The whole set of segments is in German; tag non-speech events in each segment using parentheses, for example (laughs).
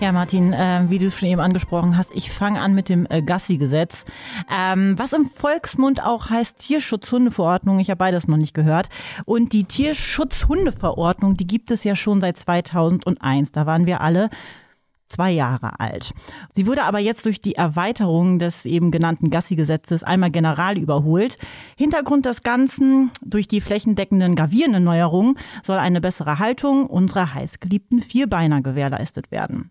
Ja, Martin, äh, wie du schon eben angesprochen hast, ich fange an mit dem äh, Gassi-Gesetz, ähm, was im Volksmund auch heißt Tierschutzhundeverordnung. Ich habe beides noch nicht gehört. Und die Tierschutzhundeverordnung, die gibt es ja schon seit 2001. Da waren wir alle zwei Jahre alt. Sie wurde aber jetzt durch die Erweiterung des eben genannten Gassi-Gesetzes einmal general überholt. Hintergrund des Ganzen, durch die flächendeckenden gravierenden Neuerungen soll eine bessere Haltung unserer heißgeliebten Vierbeiner gewährleistet werden.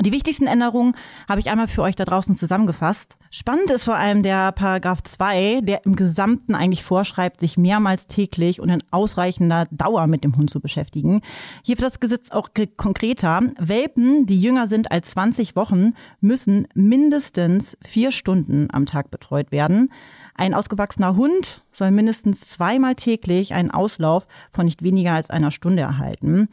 Die wichtigsten Änderungen habe ich einmal für euch da draußen zusammengefasst. Spannend ist vor allem der Paragraph 2, der im Gesamten eigentlich vorschreibt, sich mehrmals täglich und in ausreichender Dauer mit dem Hund zu beschäftigen. Hier wird das Gesetz auch konkreter. Welpen, die jünger sind als 20 Wochen, müssen mindestens vier Stunden am Tag betreut werden. Ein ausgewachsener Hund soll mindestens zweimal täglich einen Auslauf von nicht weniger als einer Stunde erhalten.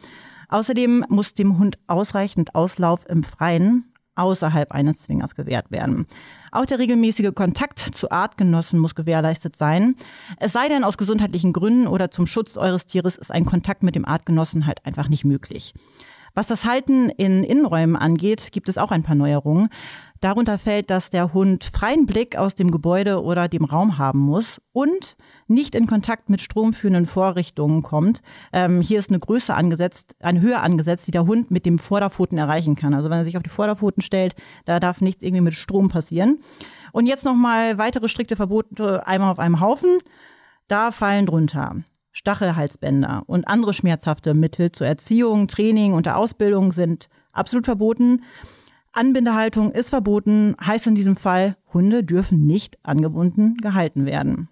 Außerdem muss dem Hund ausreichend Auslauf im Freien außerhalb eines Zwingers gewährt werden. Auch der regelmäßige Kontakt zu Artgenossen muss gewährleistet sein. Es sei denn, aus gesundheitlichen Gründen oder zum Schutz eures Tieres ist ein Kontakt mit dem Artgenossen halt einfach nicht möglich. Was das Halten in Innenräumen angeht, gibt es auch ein paar Neuerungen. Darunter fällt, dass der Hund freien Blick aus dem Gebäude oder dem Raum haben muss und nicht in Kontakt mit stromführenden Vorrichtungen kommt. Ähm, hier ist eine Größe angesetzt, eine Höhe angesetzt, die der Hund mit dem Vorderpfoten erreichen kann. Also wenn er sich auf die Vorderpfoten stellt, da darf nichts irgendwie mit Strom passieren. Und jetzt nochmal weitere strikte Verbote einmal auf einem Haufen. Da fallen drunter Stachelhalsbänder und andere schmerzhafte Mittel zur Erziehung, Training und der Ausbildung sind absolut verboten. Anbindehaltung ist verboten, heißt in diesem Fall, Hunde dürfen nicht angebunden gehalten werden.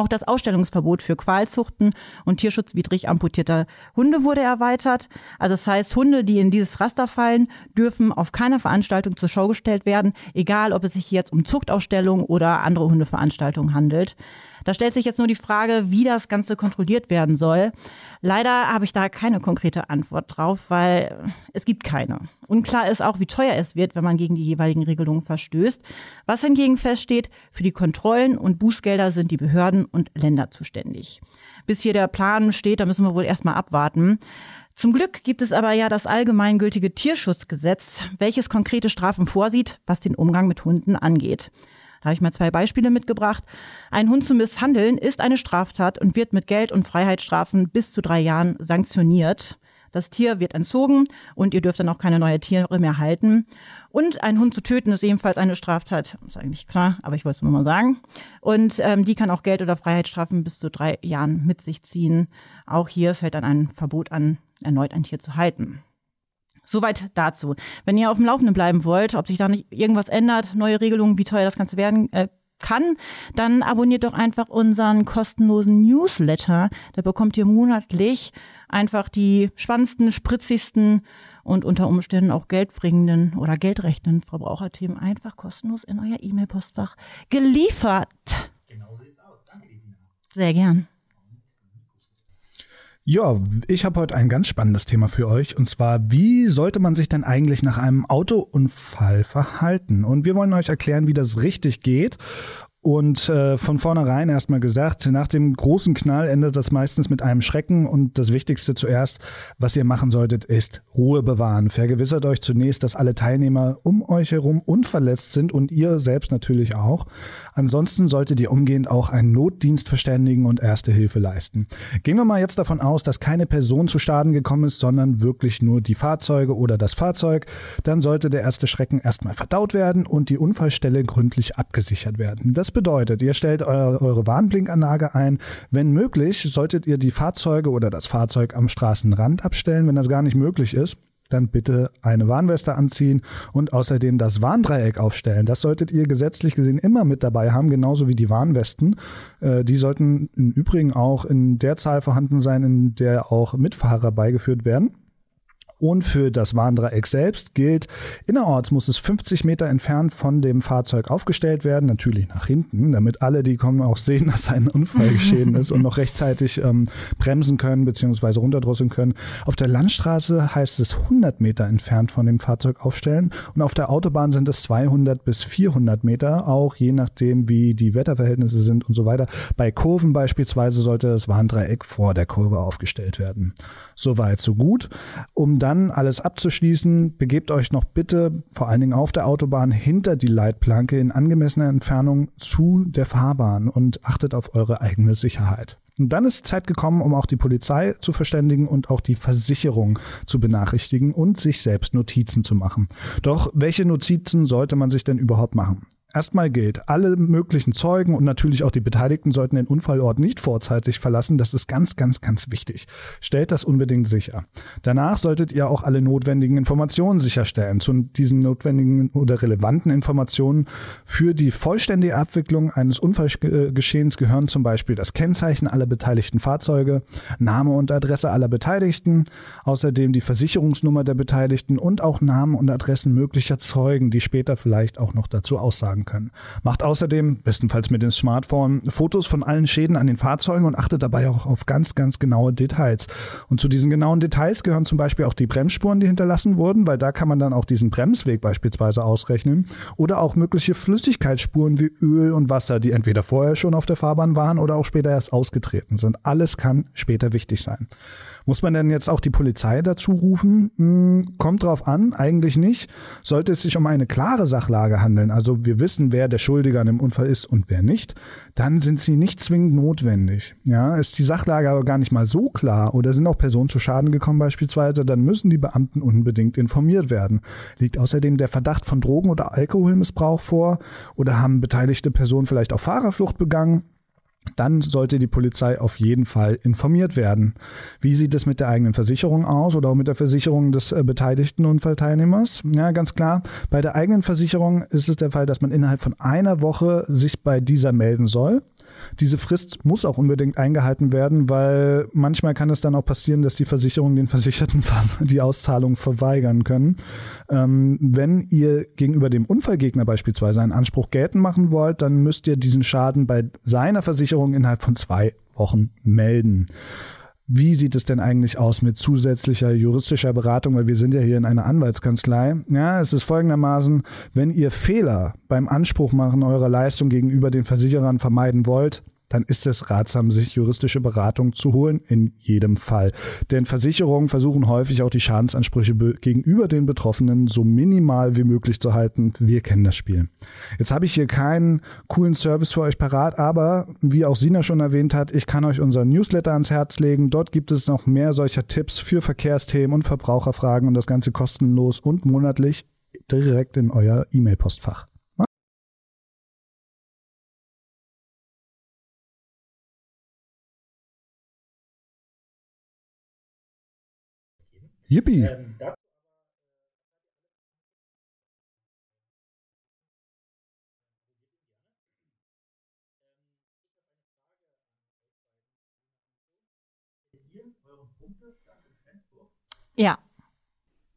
Auch das Ausstellungsverbot für Qualzuchten und tierschutzwidrig amputierter Hunde wurde erweitert. Also das heißt, Hunde, die in dieses Raster fallen, dürfen auf keiner Veranstaltung zur Schau gestellt werden, egal ob es sich jetzt um Zuchtausstellungen oder andere Hundeveranstaltungen handelt. Da stellt sich jetzt nur die Frage, wie das Ganze kontrolliert werden soll. Leider habe ich da keine konkrete Antwort drauf, weil es gibt keine. Unklar ist auch, wie teuer es wird, wenn man gegen die jeweiligen Regelungen verstößt. Was hingegen feststeht, für die Kontrollen und Bußgelder sind die Behörden und Länder zuständig. Bis hier der Plan steht, da müssen wir wohl erstmal abwarten. Zum Glück gibt es aber ja das allgemeingültige Tierschutzgesetz, welches konkrete Strafen vorsieht, was den Umgang mit Hunden angeht. Da habe ich mal zwei Beispiele mitgebracht. Ein Hund zu misshandeln ist eine Straftat und wird mit Geld- und Freiheitsstrafen bis zu drei Jahren sanktioniert. Das Tier wird entzogen und ihr dürft dann auch keine neue Tiere mehr halten. Und einen Hund zu töten ist ebenfalls eine Straftat. Ist eigentlich klar, aber ich wollte es nur mal sagen. Und ähm, die kann auch Geld- oder Freiheitsstrafen bis zu drei Jahren mit sich ziehen. Auch hier fällt dann ein Verbot an, erneut ein Tier zu halten. Soweit dazu. Wenn ihr auf dem Laufenden bleiben wollt, ob sich da nicht irgendwas ändert, neue Regelungen, wie teuer das Ganze werden äh, kann, dann abonniert doch einfach unseren kostenlosen Newsletter. Da bekommt ihr monatlich einfach die spannendsten, spritzigsten und unter Umständen auch geldbringenden oder geldrechtenden Verbraucherthemen einfach kostenlos in euer E-Mail-Postfach geliefert. Genau sieht's aus. Danke. Sehr gern. Ja, ich habe heute ein ganz spannendes Thema für euch und zwar, wie sollte man sich denn eigentlich nach einem Autounfall verhalten? Und wir wollen euch erklären, wie das richtig geht Und äh, von vornherein erstmal gesagt, nach dem großen Knall endet das meistens mit einem Schrecken und das Wichtigste zuerst, was ihr machen solltet, ist Ruhe bewahren. Vergewissert euch zunächst, dass alle Teilnehmer um euch herum unverletzt sind und ihr selbst natürlich auch. Ansonsten solltet ihr umgehend auch einen Notdienst verständigen und erste Hilfe leisten. Gehen wir mal jetzt davon aus, dass keine Person zu Schaden gekommen ist, sondern wirklich nur die Fahrzeuge oder das Fahrzeug. Dann sollte der erste Schrecken erstmal verdaut werden und die Unfallstelle gründlich abgesichert werden. Das bedeutet, ihr stellt eure, eure Warnblinkanlage ein. Wenn möglich, solltet ihr die Fahrzeuge oder das Fahrzeug am Straßenrand abstellen. Wenn das gar nicht möglich ist, dann bitte eine Warnweste anziehen und außerdem das Warndreieck aufstellen. Das solltet ihr gesetzlich gesehen immer mit dabei haben, genauso wie die Warnwesten. Äh, die sollten im Übrigen auch in der Zahl vorhanden sein, in der auch Mitfahrer beigeführt werden. Und für das Warndreieck selbst gilt, innerorts muss es 50 Meter entfernt von dem Fahrzeug aufgestellt werden, natürlich nach hinten, damit alle, die kommen, auch sehen, (laughs) dass ein Unfall geschehen ist und noch rechtzeitig ähm, bremsen können bzw. runterdrosseln können. Auf der Landstraße heißt es 100 Meter entfernt von dem Fahrzeug aufstellen und auf der Autobahn sind es 200 bis 400 Meter, auch je nachdem, wie die Wetterverhältnisse sind und so weiter. Bei Kurven beispielsweise sollte das Warndreieck vor der Kurve aufgestellt werden. Soweit, so gut. Um dann dann alles abzuschließen, begebt euch noch bitte, vor allen Dingen auf der Autobahn, hinter die Leitplanke in angemessener Entfernung zu der Fahrbahn und achtet auf eure eigene Sicherheit. Und dann ist die Zeit gekommen, um auch die Polizei zu verständigen und auch die Versicherung zu benachrichtigen und sich selbst Notizen zu machen. Doch welche Notizen sollte man sich denn überhaupt machen? Erstmal gilt, alle möglichen Zeugen und natürlich auch die Beteiligten sollten den Unfallort nicht vorzeitig verlassen. Das ist ganz, ganz, ganz wichtig. Stellt das unbedingt sicher. Danach solltet ihr auch alle notwendigen Informationen sicherstellen. Zu diesen notwendigen oder relevanten Informationen für die vollständige Abwicklung eines Unfallgeschehens gehören zum Beispiel das Kennzeichen aller beteiligten Fahrzeuge, Name und Adresse aller Beteiligten, außerdem die Versicherungsnummer der Beteiligten und auch Namen und Adressen möglicher Zeugen, die später vielleicht auch noch dazu aussagen tragen können. Macht außerdem, bestenfalls mit dem Smartphone, Fotos von allen Schäden an den Fahrzeugen und achtet dabei auch auf ganz, ganz genaue Details. Und zu diesen genauen Details gehören zum Beispiel auch die Bremsspuren, die hinterlassen wurden, weil da kann man dann auch diesen Bremsweg beispielsweise ausrechnen. Oder auch mögliche Flüssigkeitsspuren wie Öl und Wasser, die entweder vorher schon auf der Fahrbahn waren oder auch später erst ausgetreten sind. Alles kann später wichtig sein. Muss man denn jetzt auch die Polizei dazu rufen? Hm, kommt drauf an, eigentlich nicht. Sollte es sich um eine klare Sachlage handeln, also wir wissen, wer der Schuldige an dem Unfall ist und wer nicht, dann sind sie nicht zwingend notwendig. Ja, ist die Sachlage aber gar nicht mal so klar oder sind auch Personen zu Schaden gekommen beispielsweise, dann müssen die Beamten unbedingt informiert werden. Liegt außerdem der Verdacht von Drogen- oder Alkoholmissbrauch vor oder haben beteiligte Personen vielleicht auch Fahrerflucht begangen? Dann sollte die Polizei auf jeden Fall informiert werden. Wie sieht es mit der eigenen Versicherung aus oder auch mit der Versicherung des äh, beteiligten Unfallteilnehmers? Ja, ganz klar. Bei der eigenen Versicherung ist es der Fall, dass man innerhalb von einer Woche sich bei dieser melden soll. Diese Frist muss auch unbedingt eingehalten werden, weil manchmal kann es dann auch passieren, dass die Versicherungen den Versicherten (laughs) die Auszahlung verweigern können. Ähm, wenn ihr gegenüber dem Unfallgegner beispielsweise einen Anspruch geltend machen wollt, dann müsst ihr diesen Schaden bei seiner Versicherung innerhalb von zwei Wochen melden. Wie sieht es denn eigentlich aus mit zusätzlicher juristischer Beratung? Weil wir sind ja hier in einer Anwaltskanzlei. Ja, es ist folgendermaßen, wenn ihr Fehler beim Anspruch machen eurer Leistung gegenüber den Versicherern vermeiden wollt, dann ist es ratsam, sich juristische Beratung zu holen, in jedem Fall. Denn Versicherungen versuchen häufig auch die Schadensansprüche gegenüber den Betroffenen so minimal wie möglich zu halten. Wir kennen das Spiel. Jetzt habe ich hier keinen coolen Service für euch parat, aber wie auch Sina schon erwähnt hat, ich kann euch unser Newsletter ans Herz legen. Dort gibt es noch mehr solcher Tipps für Verkehrsthemen und Verbraucherfragen und das Ganze kostenlos und monatlich direkt in euer E-Mail-Postfach. Yippie. Ähm, ja.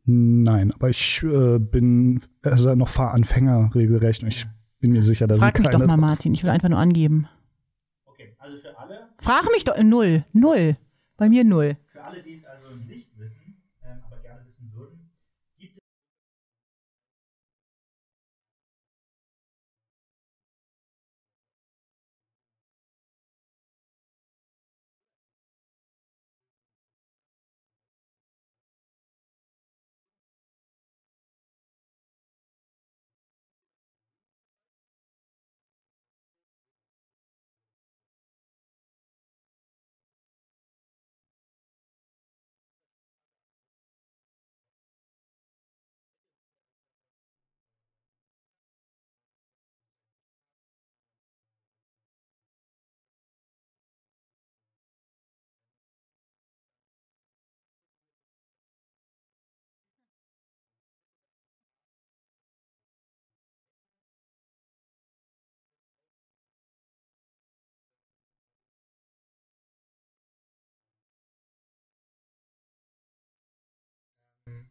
Nein, aber ich äh, bin also noch Fahranfänger regelrecht und ich bin mir sicher, dass Frag ich mich doch mal, Martin. Ich will einfach nur angeben. Okay, also für alle. Frag mich doch. Null. Null. Bei mir null. Für alle, die wissen würden,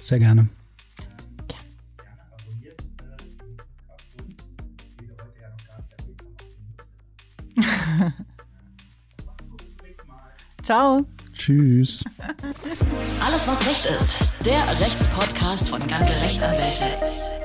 Sehr gerne. (laughs) Ciao. Tschüss. Alles, was Recht ist. Der Rechtspodcast von ganze Rechtsanwälte.